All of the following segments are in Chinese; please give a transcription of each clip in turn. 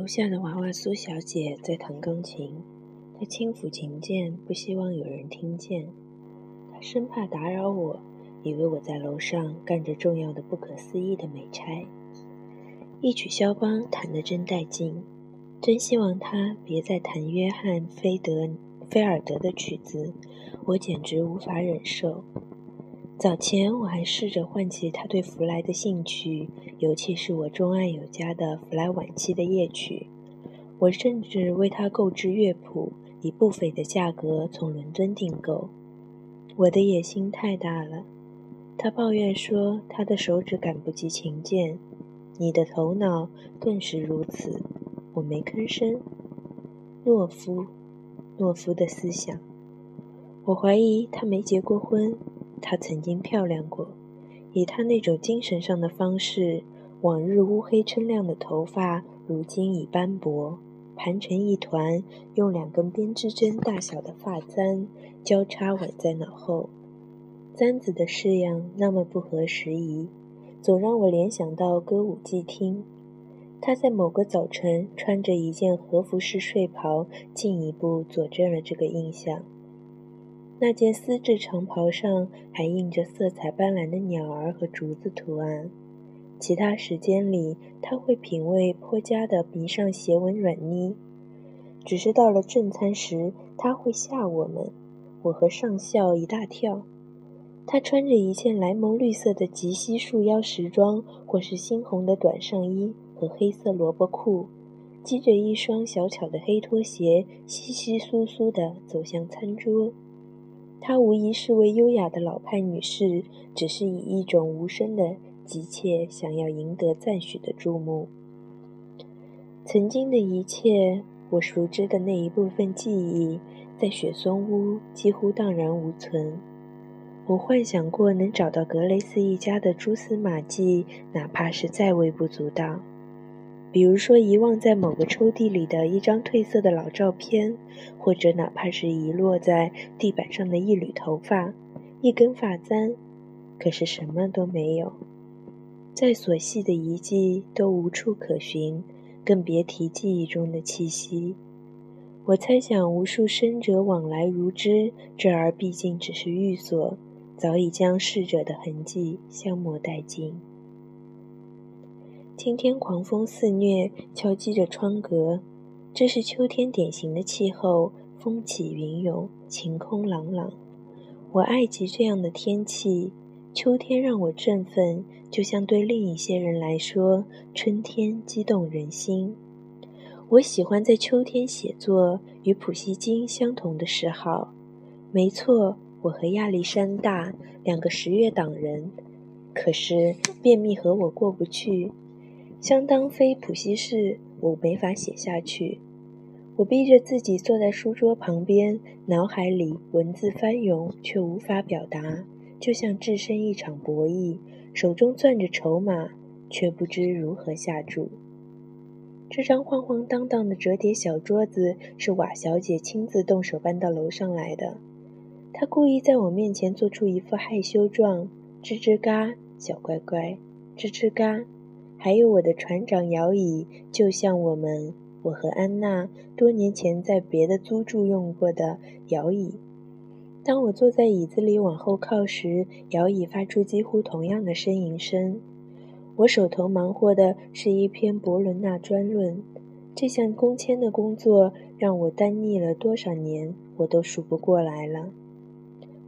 楼下的娃娃苏小姐在弹钢琴，她轻抚琴键，不希望有人听见。她生怕打扰我，以为我在楼上干着重要的、不可思议的美差。一曲肖邦弹得真带劲，真希望她别再弹约翰·菲德菲尔德的曲子，我简直无法忍受。早前我还试着唤起他对弗莱的兴趣，尤其是我钟爱有加的弗莱晚期的夜曲。我甚至为他购置乐谱，以不菲的价格从伦敦订购。我的野心太大了。他抱怨说他的手指赶不及琴键。你的头脑更是如此。我没吭声。懦夫，懦夫的思想。我怀疑他没结过婚。她曾经漂亮过，以她那种精神上的方式，往日乌黑锃亮的头发如今已斑驳，盘成一团，用两根编织针大小的发簪交叉挽在脑后。簪子的式样那么不合时宜，总让我联想到歌舞伎厅。她在某个早晨穿着一件和服式睡袍，进一步佐证了这个印象。那件丝质长袍上还印着色彩斑斓的鸟儿和竹子图案。其他时间里，他会品味颇佳的鼻上斜纹软呢。只是到了正餐时，他会吓我们，我和上校一大跳。他穿着一件莱蒙绿色的及膝束腰时装，或是猩红的短上衣和黑色萝卜裤，系着一双小巧的黑拖鞋，稀稀疏疏地走向餐桌。她无疑是位优雅的老派女士，只是以一种无声的急切想要赢得赞许的注目。曾经的一切，我熟知的那一部分记忆，在雪松屋几乎荡然无存。我幻想过能找到格雷斯一家的蛛丝马迹，哪怕是再微不足道。比如说，遗忘在某个抽屉里的一张褪色的老照片，或者哪怕是遗落在地板上的一缕头发、一根发簪，可是什么都没有。再琐细的遗迹都无处可寻，更别提记忆中的气息。我猜想，无数生者往来如织，这儿毕竟只是寓所，早已将逝者的痕迹消磨殆尽。今天狂风肆虐，敲击着窗格。这是秋天典型的气候，风起云涌，晴空朗朗。我爱极这样的天气。秋天让我振奋，就像对另一些人来说，春天激动人心。我喜欢在秋天写作，与普希金相同的嗜好。没错，我和亚历山大两个十月党人。可是便秘和我过不去。相当非普希式，我没法写下去。我逼着自己坐在书桌旁边，脑海里文字翻涌，却无法表达，就像置身一场博弈，手中攥着筹码，却不知如何下注。这张晃晃荡荡的折叠小桌子是瓦小姐亲自动手搬到楼上来的。她故意在我面前做出一副害羞状，吱吱嘎，小乖乖，吱吱嘎。还有我的船长摇椅，就像我们我和安娜多年前在别的租住用过的摇椅。当我坐在椅子里往后靠时，摇椅发出几乎同样的呻吟声。我手头忙活的是一篇伯伦纳专论，这项工签的工作让我耽腻了多少年，我都数不过来了。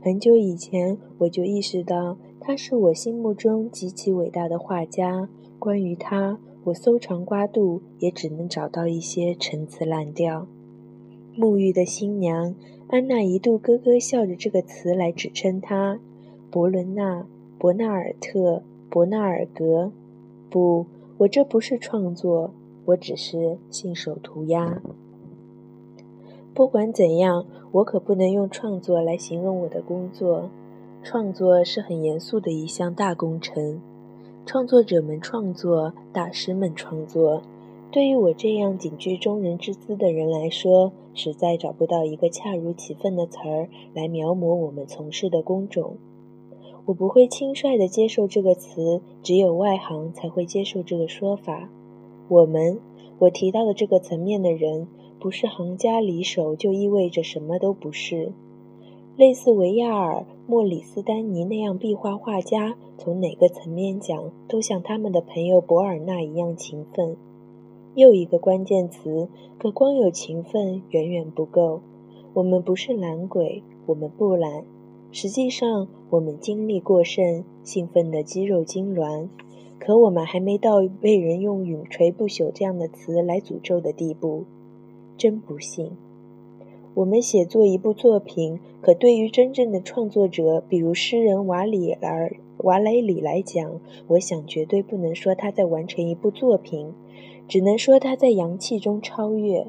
很久以前我就意识到，他是我心目中极其伟大的画家。关于他，我搜肠刮肚，也只能找到一些陈词滥调。沐浴的新娘安娜一度咯咯笑着这个词来指称他，伯伦纳、伯纳尔特、伯纳尔格。不，我这不是创作，我只是信手涂鸦。不管怎样，我可不能用创作来形容我的工作。创作是很严肃的一项大工程。创作者们创作，大师们创作。对于我这样仅居中人之姿的人来说，实在找不到一个恰如其分的词儿来描摹我们从事的工种。我不会轻率地接受这个词，只有外行才会接受这个说法。我们，我提到的这个层面的人，不是行家里手，就意味着什么都不是。类似维亚尔、莫里斯丹尼那样壁画画家，从哪个层面讲，都像他们的朋友博尔纳一样勤奋。又一个关键词，可光有勤奋远远不够。我们不是懒鬼，我们不懒。实际上，我们精力过剩，兴奋的肌肉痉挛。可我们还没到被人用“永垂不朽”这样的词来诅咒的地步。真不幸。我们写作一部作品，可对于真正的创作者，比如诗人瓦里尔瓦雷里来讲，我想绝对不能说他在完成一部作品。只能说他在阳气中超越。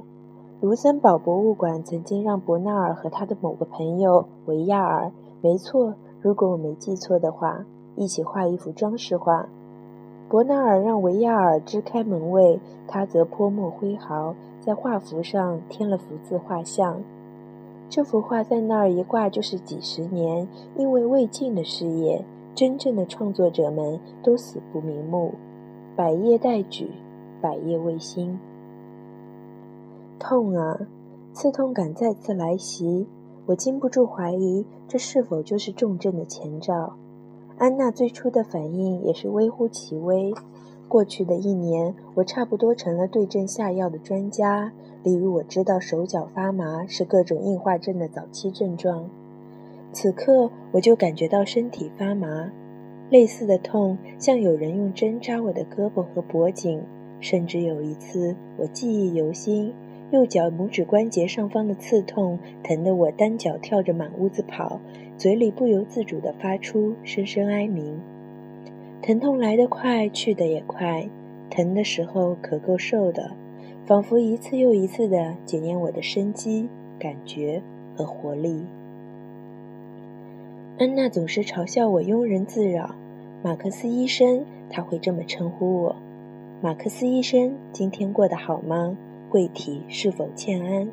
卢森堡博物馆曾经让伯纳尔和他的某个朋友维亚尔，没错，如果我没记错的话，一起画一幅装饰画。伯纳尔让维亚尔支开门卫，他则泼墨挥毫，在画幅上添了幅字画像。这幅画在那儿一挂就是几十年，因为未尽的事业，真正的创作者们都死不瞑目，百业待举。百业未兴，痛啊！刺痛感再次来袭，我禁不住怀疑，这是否就是重症的前兆？安娜最初的反应也是微乎其微。过去的一年，我差不多成了对症下药的专家。例如，我知道手脚发麻是各种硬化症的早期症状。此刻，我就感觉到身体发麻，类似的痛，像有人用针扎我的胳膊和脖颈。甚至有一次，我记忆犹新，右脚拇指关节上方的刺痛，疼得我单脚跳着满屋子跑，嘴里不由自主地发出声声哀鸣。疼痛来得快，去得也快，疼的时候可够受的，仿佛一次又一次地检验我的生机、感觉和活力。安娜总是嘲笑我庸人自扰，马克思医生，他会这么称呼我。马克思医生今天过得好吗？贵体是否欠安？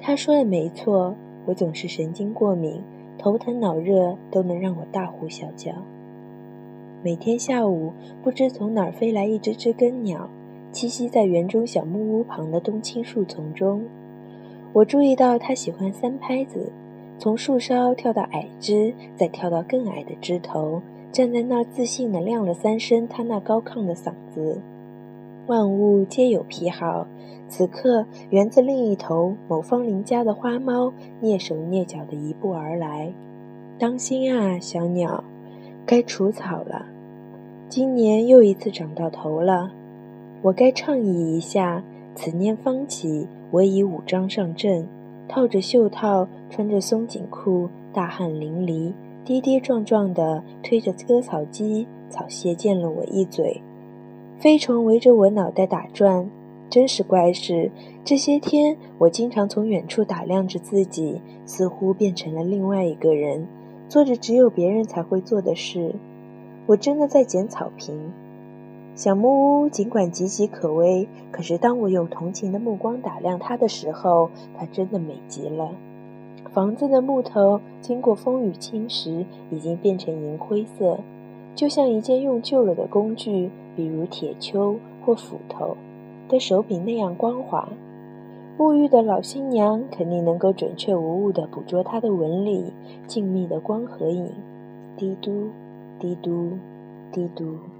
他说的没错，我总是神经过敏，头疼脑热都能让我大呼小叫。每天下午，不知从哪儿飞来一只知更鸟，栖息在园中小木屋旁的冬青树丛中。我注意到它喜欢三拍子，从树梢跳到矮枝，再跳到更矮的枝头。站在那儿，自信地亮了三声它那高亢的嗓子。万物皆有癖好，此刻园子另一头，某芳邻家的花猫蹑手蹑脚地移步而来。当心啊，小鸟，该除草了。今年又一次长到头了，我该倡议一下。此念方起，我已武装上阵，套着袖套，穿着松紧裤，大汗淋漓。跌跌撞撞地推着割草机，草屑溅了我一嘴。飞虫围着我脑袋打转，真是怪事。这些天，我经常从远处打量着自己，似乎变成了另外一个人，做着只有别人才会做的事。我真的在捡草坪。小木屋尽管岌岌可危，可是当我用同情的目光打量它的时候，它真的美极了。房子的木头经过风雨侵蚀，已经变成银灰色，就像一件用旧了的工具，比如铁锹或斧头的手柄那样光滑。沐浴的老新娘肯定能够准确无误地捕捉它的纹理、静谧的光和影。滴嘟，滴嘟，滴嘟。